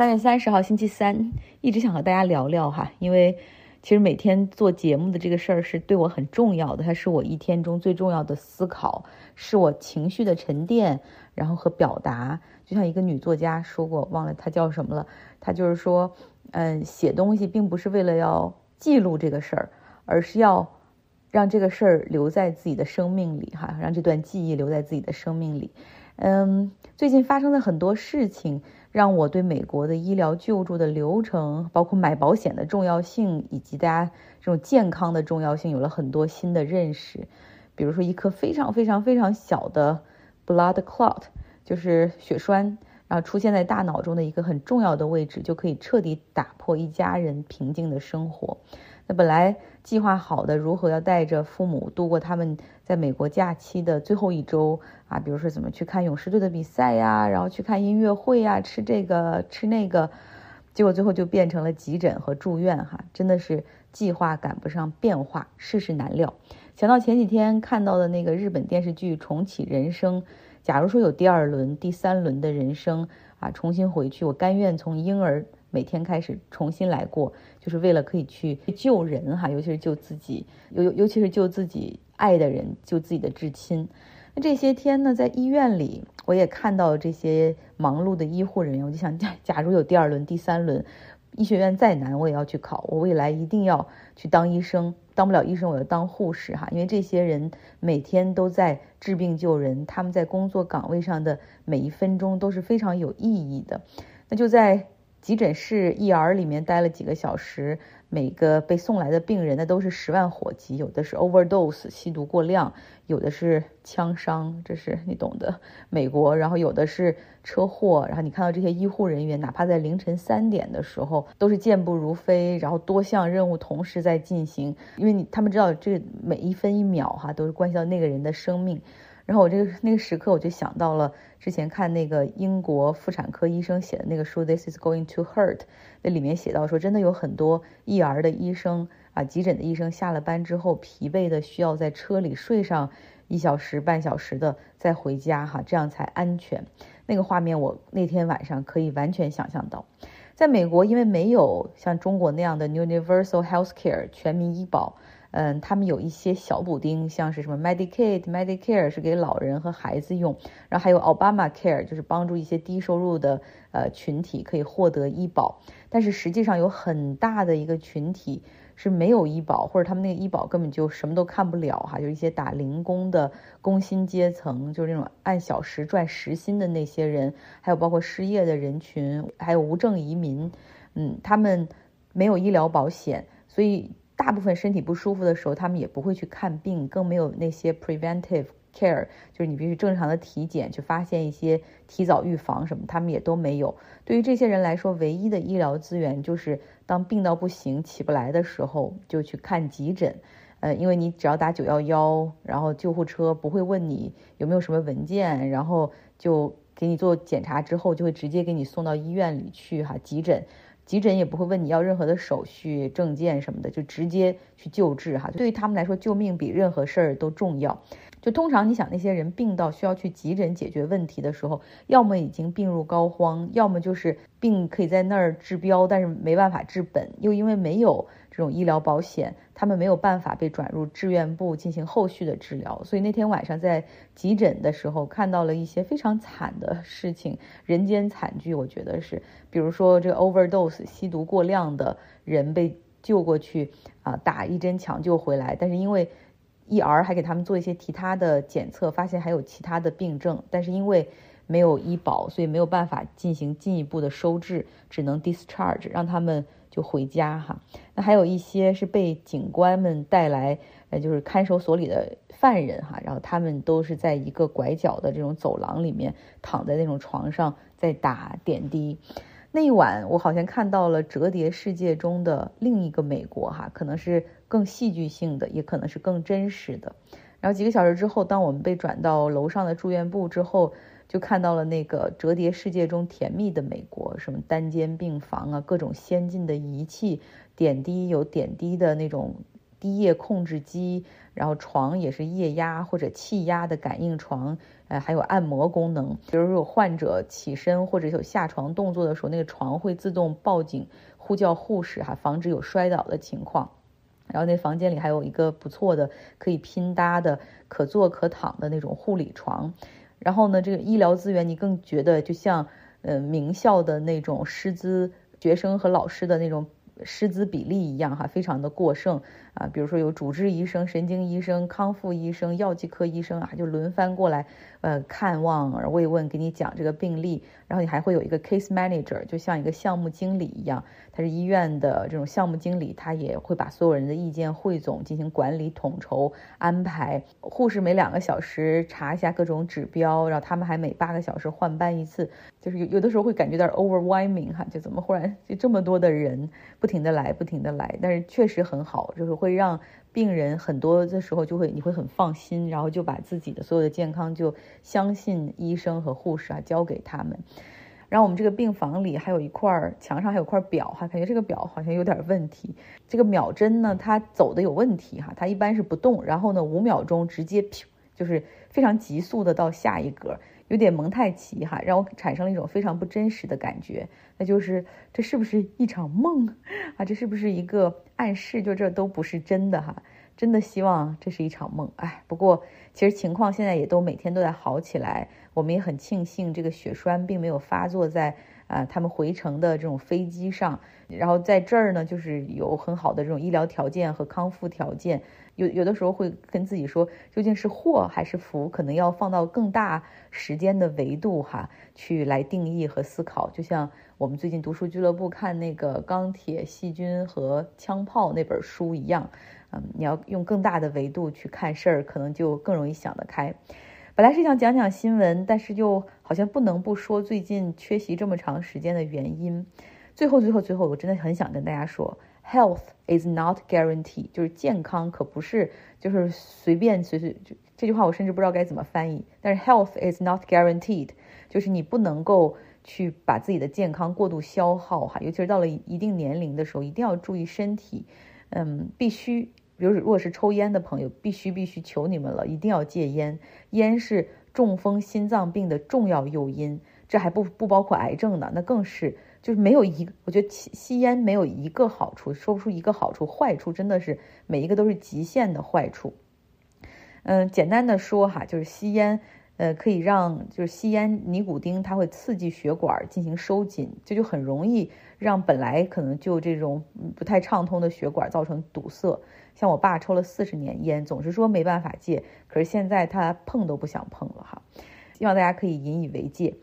三月三十号星期三，一直想和大家聊聊哈，因为其实每天做节目的这个事儿是对我很重要的，它是我一天中最重要的思考，是我情绪的沉淀，然后和表达。就像一个女作家说过，忘了她叫什么了，她就是说，嗯，写东西并不是为了要记录这个事儿，而是要让这个事儿留在自己的生命里哈，让这段记忆留在自己的生命里。嗯，最近发生的很多事情。让我对美国的医疗救助的流程，包括买保险的重要性，以及大家这种健康的重要性，有了很多新的认识。比如说，一颗非常非常非常小的 blood clot，就是血栓，然后出现在大脑中的一个很重要的位置，就可以彻底打破一家人平静的生活。那本来计划好的如何要带着父母度过他们在美国假期的最后一周啊，比如说怎么去看勇士队的比赛呀，然后去看音乐会呀，吃这个吃那个，结果最后就变成了急诊和住院哈，真的是计划赶不上变化，世事难料。想到前几天看到的那个日本电视剧《重启人生》，假如说有第二轮、第三轮的人生啊，重新回去，我甘愿从婴儿。每天开始重新来过，就是为了可以去救人哈，尤其是救自己，尤尤其是救自己爱的人，救自己的至亲。那这些天呢，在医院里，我也看到这些忙碌的医护人员，我就想，假假如有第二轮、第三轮，医学院再难，我也要去考，我未来一定要去当医生，当不了医生，我要当护士哈，因为这些人每天都在治病救人，他们在工作岗位上的每一分钟都是非常有意义的。那就在。急诊室 ER 里面待了几个小时，每个被送来的病人那都是十万火急，有的是 overdose 吸毒过量，有的是枪伤，这是你懂的。美国，然后有的是车祸，然后你看到这些医护人员，哪怕在凌晨三点的时候，都是健步如飞，然后多项任务同时在进行，因为你他们知道这每一分一秒哈都是关系到那个人的生命。然后我这个那个时刻，我就想到了之前看那个英国妇产科医生写的那个书《This is going to hurt》，那里面写到说，真的有很多育儿的医生啊，急诊的医生下了班之后疲惫的需要在车里睡上一小时半小时的再回家哈，这样才安全。那个画面我那天晚上可以完全想象到，在美国因为没有像中国那样的 Universal Health Care 全民医保。嗯，他们有一些小补丁，像是什么 Medicaid、Medicare 是给老人和孩子用，然后还有 Obamacare 就是帮助一些低收入的呃群体可以获得医保。但是实际上有很大的一个群体是没有医保，或者他们那个医保根本就什么都看不了哈，就一些打零工的工薪阶层，就是那种按小时赚时薪的那些人，还有包括失业的人群，还有无证移民，嗯，他们没有医疗保险，所以。大部分身体不舒服的时候，他们也不会去看病，更没有那些 preventive care，就是你必须正常的体检去发现一些提早预防什么，他们也都没有。对于这些人来说，唯一的医疗资源就是当病到不行、起不来的时候，就去看急诊。呃，因为你只要打九幺幺，然后救护车不会问你有没有什么文件，然后就给你做检查之后，就会直接给你送到医院里去哈急诊。急诊也不会问你要任何的手续、证件什么的，就直接去救治哈。对于他们来说，救命比任何事儿都重要。就通常你想那些人病到需要去急诊解决问题的时候，要么已经病入膏肓，要么就是病可以在那儿治标，但是没办法治本，又因为没有这种医疗保险，他们没有办法被转入志愿部进行后续的治疗。所以那天晚上在急诊的时候，看到了一些非常惨的事情，人间惨剧，我觉得是，比如说这个 overdose 吸毒过量的人被救过去啊，打一针抢救回来，但是因为 E.R. 还给他们做一些其他的检测，发现还有其他的病症，但是因为没有医保，所以没有办法进行进一步的收治，只能 discharge，让他们就回家哈。那还有一些是被警官们带来，呃，就是看守所里的犯人哈，然后他们都是在一个拐角的这种走廊里面，躺在那种床上在打点滴。那一晚，我好像看到了折叠世界中的另一个美国哈，可能是更戏剧性的，也可能是更真实的。然后几个小时之后，当我们被转到楼上的住院部之后，就看到了那个折叠世界中甜蜜的美国，什么单间病房啊，各种先进的仪器，点滴有点滴的那种低液控制机，然后床也是液压或者气压的感应床，呃，还有按摩功能。比如说有患者起身或者有下床动作的时候，那个床会自动报警呼叫护士哈，防止有摔倒的情况。然后那房间里还有一个不错的可以拼搭的可坐可躺的那种护理床。然后呢，这个医疗资源你更觉得就像呃名校的那种师资学生和老师的那种。师资比例一样哈，非常的过剩啊，比如说有主治医生、神经医生、康复医生、药剂科医生啊，就轮番过来，呃，看望、慰问，给你讲这个病例。然后你还会有一个 case manager，就像一个项目经理一样，他是医院的这种项目经理，他也会把所有人的意见汇总，进行管理、统筹、安排。护士每两个小时查一下各种指标，然后他们还每八个小时换班一次，就是有有的时候会感觉到 overwhelming 哈，就怎么忽然就这么多的人不停的来，不停的来，但是确实很好，就是会让。病人很多的时候就会，你会很放心，然后就把自己的所有的健康就相信医生和护士啊，交给他们。然后我们这个病房里还有一块墙上还有块表哈，感觉这个表好像有点问题。这个秒针呢，它走的有问题哈，它一般是不动，然后呢五秒钟直接就是非常急速的到下一格。有点蒙太奇哈，让我产生了一种非常不真实的感觉，那就是这是不是一场梦 啊？这是不是一个暗示？就这都不是真的哈，真的希望这是一场梦。哎，不过其实情况现在也都每天都在好起来，我们也很庆幸这个血栓并没有发作在啊他们回程的这种飞机上，然后在这儿呢，就是有很好的这种医疗条件和康复条件。有有的时候会跟自己说，究竟是祸还是福，可能要放到更大时间的维度哈，去来定义和思考。就像我们最近读书俱乐部看那个《钢铁、细菌和枪炮》那本书一样，嗯，你要用更大的维度去看事儿，可能就更容易想得开。本来是想讲讲新闻，但是又好像不能不说最近缺席这么长时间的原因。最后，最后，最后，我真的很想跟大家说。Health is not guaranteed，就是健康可不是就是随便随随就这句话我甚至不知道该怎么翻译。但是 health is not guaranteed，就是你不能够去把自己的健康过度消耗哈，尤其是到了一定年龄的时候，一定要注意身体。嗯，必须，比如如果是抽烟的朋友，必须必须求你们了，一定要戒烟。烟是中风、心脏病的重要诱因，这还不不包括癌症呢，那更是。就是没有一个，我觉得吸吸烟没有一个好处，说不出一个好处，坏处真的是每一个都是极限的坏处。嗯，简单的说哈，就是吸烟，呃，可以让就是吸烟尼古丁它会刺激血管进行收紧，这就很容易让本来可能就这种不太畅通的血管造成堵塞。像我爸抽了四十年烟，总是说没办法戒，可是现在他碰都不想碰了哈。希望大家可以引以为戒。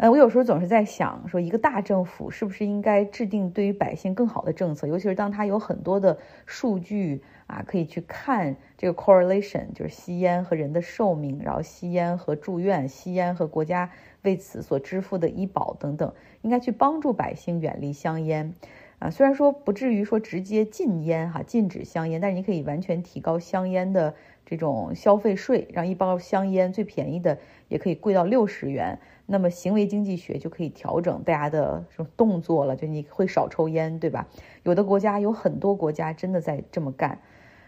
呃，我有时候总是在想，说一个大政府是不是应该制定对于百姓更好的政策，尤其是当它有很多的数据啊，可以去看这个 correlation，就是吸烟和人的寿命，然后吸烟和住院，吸烟和国家为此所支付的医保等等，应该去帮助百姓远离香烟。啊，虽然说不至于说直接禁烟哈，禁止香烟，但是你可以完全提高香烟的这种消费税，让一包香烟最便宜的也可以贵到六十元。那么行为经济学就可以调整大家的这种动作了，就你会少抽烟，对吧？有的国家有很多国家真的在这么干，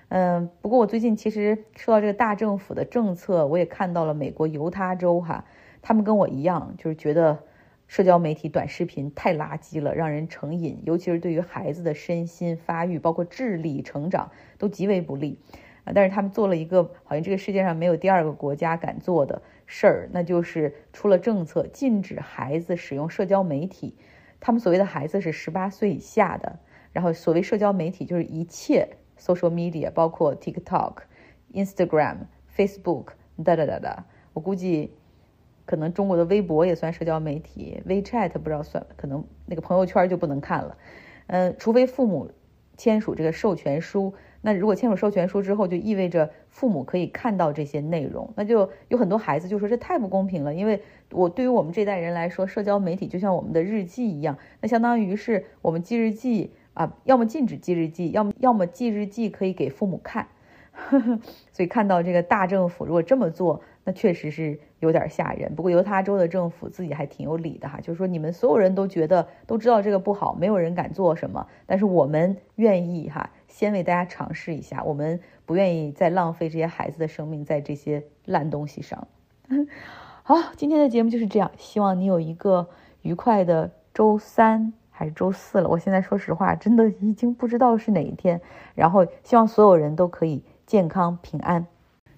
嗯，不过我最近其实说到这个大政府的政策，我也看到了美国犹他州哈，他们跟我一样，就是觉得社交媒体短视频太垃圾了，让人成瘾，尤其是对于孩子的身心发育，包括智力成长都极为不利。啊！但是他们做了一个好像这个世界上没有第二个国家敢做的事儿，那就是出了政策禁止孩子使用社交媒体。他们所谓的孩子是十八岁以下的，然后所谓社交媒体就是一切 social media，包括 TikTok、Instagram、Facebook，哒哒哒哒。我估计可能中国的微博也算社交媒体，WeChat 不知道算，可能那个朋友圈就不能看了。嗯，除非父母签署这个授权书。那如果签署授权书之后，就意味着父母可以看到这些内容，那就有很多孩子就说这太不公平了，因为我对于我们这代人来说，社交媒体就像我们的日记一样，那相当于是我们记日记啊，要么禁止记日记，要么要么记日记可以给父母看，所以看到这个大政府如果这么做。那确实是有点吓人，不过犹他州的政府自己还挺有理的哈，就是说你们所有人都觉得都知道这个不好，没有人敢做什么，但是我们愿意哈，先为大家尝试一下。我们不愿意再浪费这些孩子的生命在这些烂东西上。好，今天的节目就是这样，希望你有一个愉快的周三还是周四了。我现在说实话，真的已经不知道是哪一天。然后希望所有人都可以健康平安。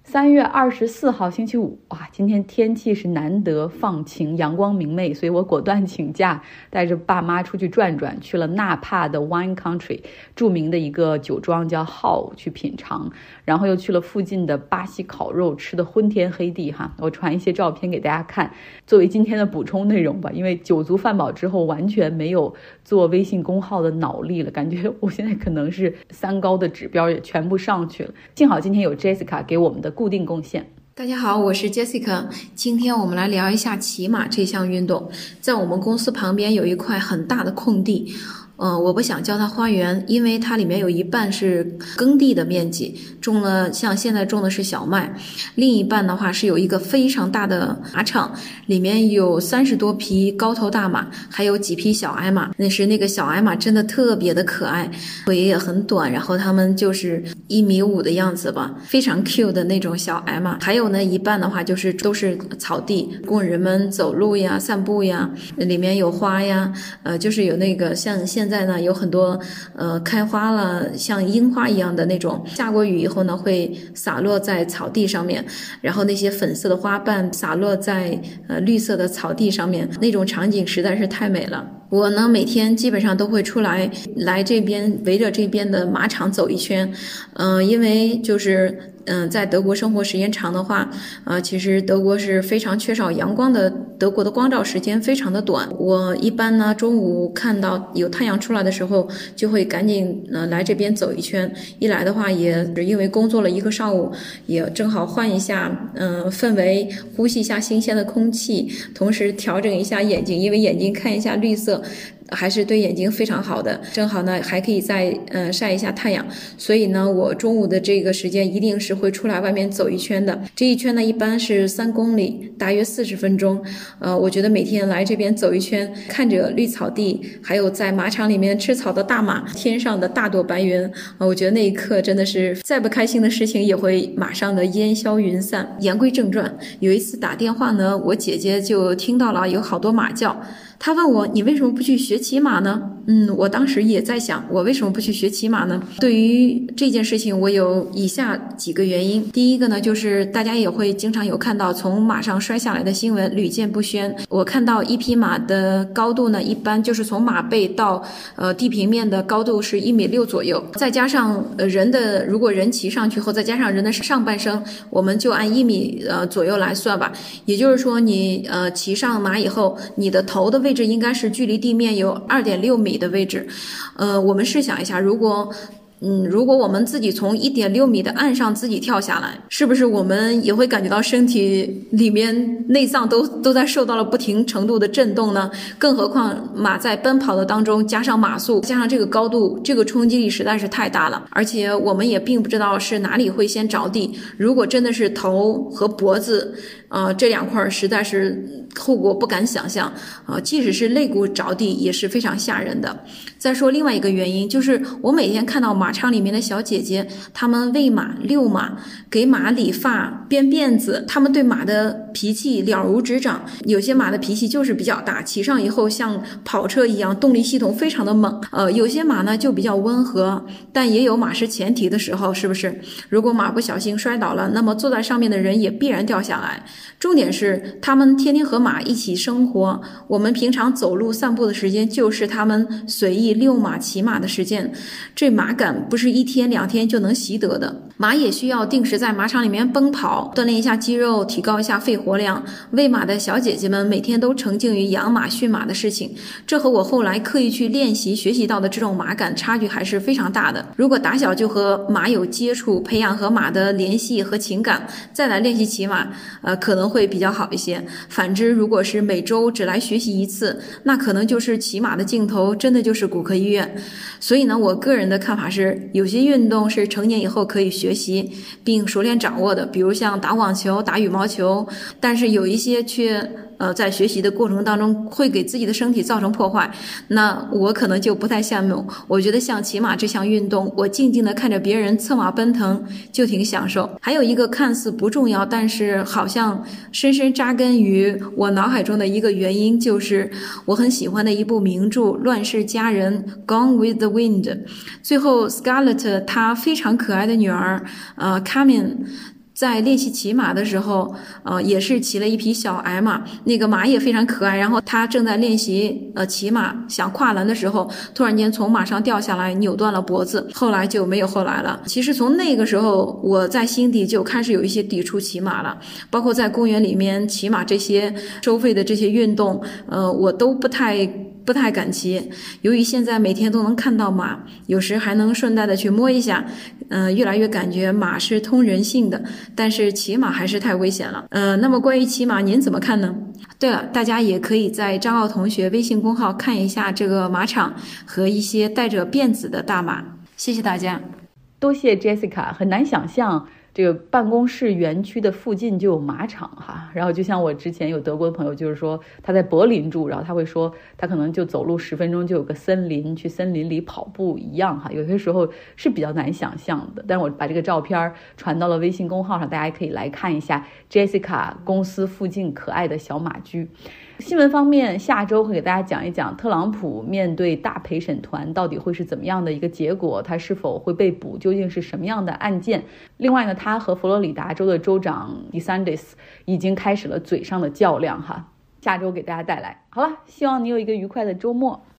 三月二十四号星期五，哇，今天天气是难得放晴，阳光明媚，所以我果断请假，带着爸妈出去转转，去了纳帕的 Wine Country，著名的一个酒庄叫 Hall 去品尝，然后又去了附近的巴西烤肉，吃的昏天黑地哈。我传一些照片给大家看，作为今天的补充内容吧。因为酒足饭饱之后，完全没有做微信公号的脑力了，感觉我现在可能是三高的指标也全部上去了。幸好今天有 Jessica 给我们的。固定贡献。大家好，我是 Jessica。今天我们来聊一下骑马这项运动。在我们公司旁边有一块很大的空地。嗯，我不想叫它花园，因为它里面有一半是耕地的面积，种了像现在种的是小麦，另一半的话是有一个非常大的马场，里面有三十多匹高头大马，还有几匹小矮马。那是那个小矮马真的特别的可爱，腿也很短，然后它们就是一米五的样子吧，非常 Q 的那种小矮马。还有呢，一半的话就是都是草地，供人们走路呀、散步呀，里面有花呀，呃，就是有那个像现。现在呢，有很多呃开花了，像樱花一样的那种，下过雨以后呢，会洒落在草地上面，然后那些粉色的花瓣洒落在呃绿色的草地上面，那种场景实在是太美了。我呢，每天基本上都会出来来这边围着这边的马场走一圈，嗯，因为就是。嗯，在德国生活时间长的话，呃，其实德国是非常缺少阳光的，德国的光照时间非常的短。我一般呢，中午看到有太阳出来的时候，就会赶紧呃来这边走一圈。一来的话，也因为工作了一个上午，也正好换一下嗯氛围，呼吸一下新鲜的空气，同时调整一下眼睛，因为眼睛看一下绿色。还是对眼睛非常好的，正好呢，还可以再嗯晒一下太阳。所以呢，我中午的这个时间一定是会出来外面走一圈的。这一圈呢，一般是三公里，大约四十分钟。呃，我觉得每天来这边走一圈，看着绿草地，还有在马场里面吃草的大马，天上的大朵白云，啊，我觉得那一刻真的是再不开心的事情也会马上的烟消云散。言归正传，有一次打电话呢，我姐姐就听到了有好多马叫。他问我：“你为什么不去学骑马呢？”嗯，我当时也在想，我为什么不去学骑马呢？对于这件事情，我有以下几个原因。第一个呢，就是大家也会经常有看到从马上摔下来的新闻，屡见不鲜。我看到一匹马的高度呢，一般就是从马背到呃地平面的高度是一米六左右，再加上呃人的，如果人骑上去后，再加上人的上半身，我们就按一米呃左右来算吧。也就是说，你呃骑上马以后，你的头的位置应该是距离地面有二点六米。你的位置，呃，我们试想一下，如果。嗯，如果我们自己从一点六米的岸上自己跳下来，是不是我们也会感觉到身体里面内脏都都在受到了不停程度的震动呢？更何况马在奔跑的当中，加上马速，加上这个高度，这个冲击力实在是太大了。而且我们也并不知道是哪里会先着地。如果真的是头和脖子，呃，这两块实在是后果不敢想象啊。即使是肋骨着地也是非常吓人的。再说另外一个原因，就是我每天看到马。场里面的小姐姐，她们喂马、遛马，给马理发、编辫子，她们对马的脾气了如指掌。有些马的脾气就是比较大，骑上以后像跑车一样，动力系统非常的猛。呃，有些马呢就比较温和，但也有马失前蹄的时候，是不是？如果马不小心摔倒了，那么坐在上面的人也必然掉下来。重点是，他们天天和马一起生活，我们平常走路散步的时间，就是他们随意遛马、骑马的时间。这马感。不是一天两天就能习得的，马也需要定时在马场里面奔跑，锻炼一下肌肉，提高一下肺活量。喂马的小姐姐们每天都沉浸于养马驯马的事情，这和我后来刻意去练习学习到的这种马感差距还是非常大的。如果打小就和马有接触，培养和马的联系和情感，再来练习骑马，呃，可能会比较好一些。反之，如果是每周只来学习一次，那可能就是骑马的尽头，真的就是骨科医院。所以呢，我个人的看法是。有些运动是成年以后可以学学习并熟练掌握的，比如像打网球、打羽毛球，但是有一些却呃在学习的过程当中会给自己的身体造成破坏，那我可能就不太羡慕。我觉得像骑马这项运动，我静静的看着别人策马奔腾就挺享受。还有一个看似不重要，但是好像深深扎根于我脑海中的一个原因，就是我很喜欢的一部名著《乱世佳人》（Gone with the Wind）。最后，Scarlett 她非常可爱的女儿，呃，Carmen。在练习骑马的时候，呃，也是骑了一匹小矮马，那个马也非常可爱。然后他正在练习呃骑马，想跨栏的时候，突然间从马上掉下来，扭断了脖子。后来就没有后来了。其实从那个时候，我在心底就开始有一些抵触骑马了，包括在公园里面骑马这些收费的这些运动，呃，我都不太。不太敢骑，由于现在每天都能看到马，有时还能顺带的去摸一下，嗯，越来越感觉马是通人性的，但是骑马还是太危险了。呃，那么关于骑马，您怎么看呢？对了，大家也可以在张奥同学微信公号看一下这个马场和一些带着辫子的大马。谢谢大家，多谢 Jessica，很难想象。这个办公室园区的附近就有马场哈，然后就像我之前有德国的朋友，就是说他在柏林住，然后他会说他可能就走路十分钟就有个森林，去森林里跑步一样哈，有些时候是比较难想象的。但是我把这个照片传到了微信公号上，大家可以来看一下 Jessica 公司附近可爱的小马驹。新闻方面，下周会给大家讲一讲特朗普面对大陪审团到底会是怎么样的一个结果，他是否会被捕，究竟是什么样的案件。另外呢，他和佛罗里达州的州长 DeSantis 已经开始了嘴上的较量哈。下周给大家带来。好了，希望你有一个愉快的周末。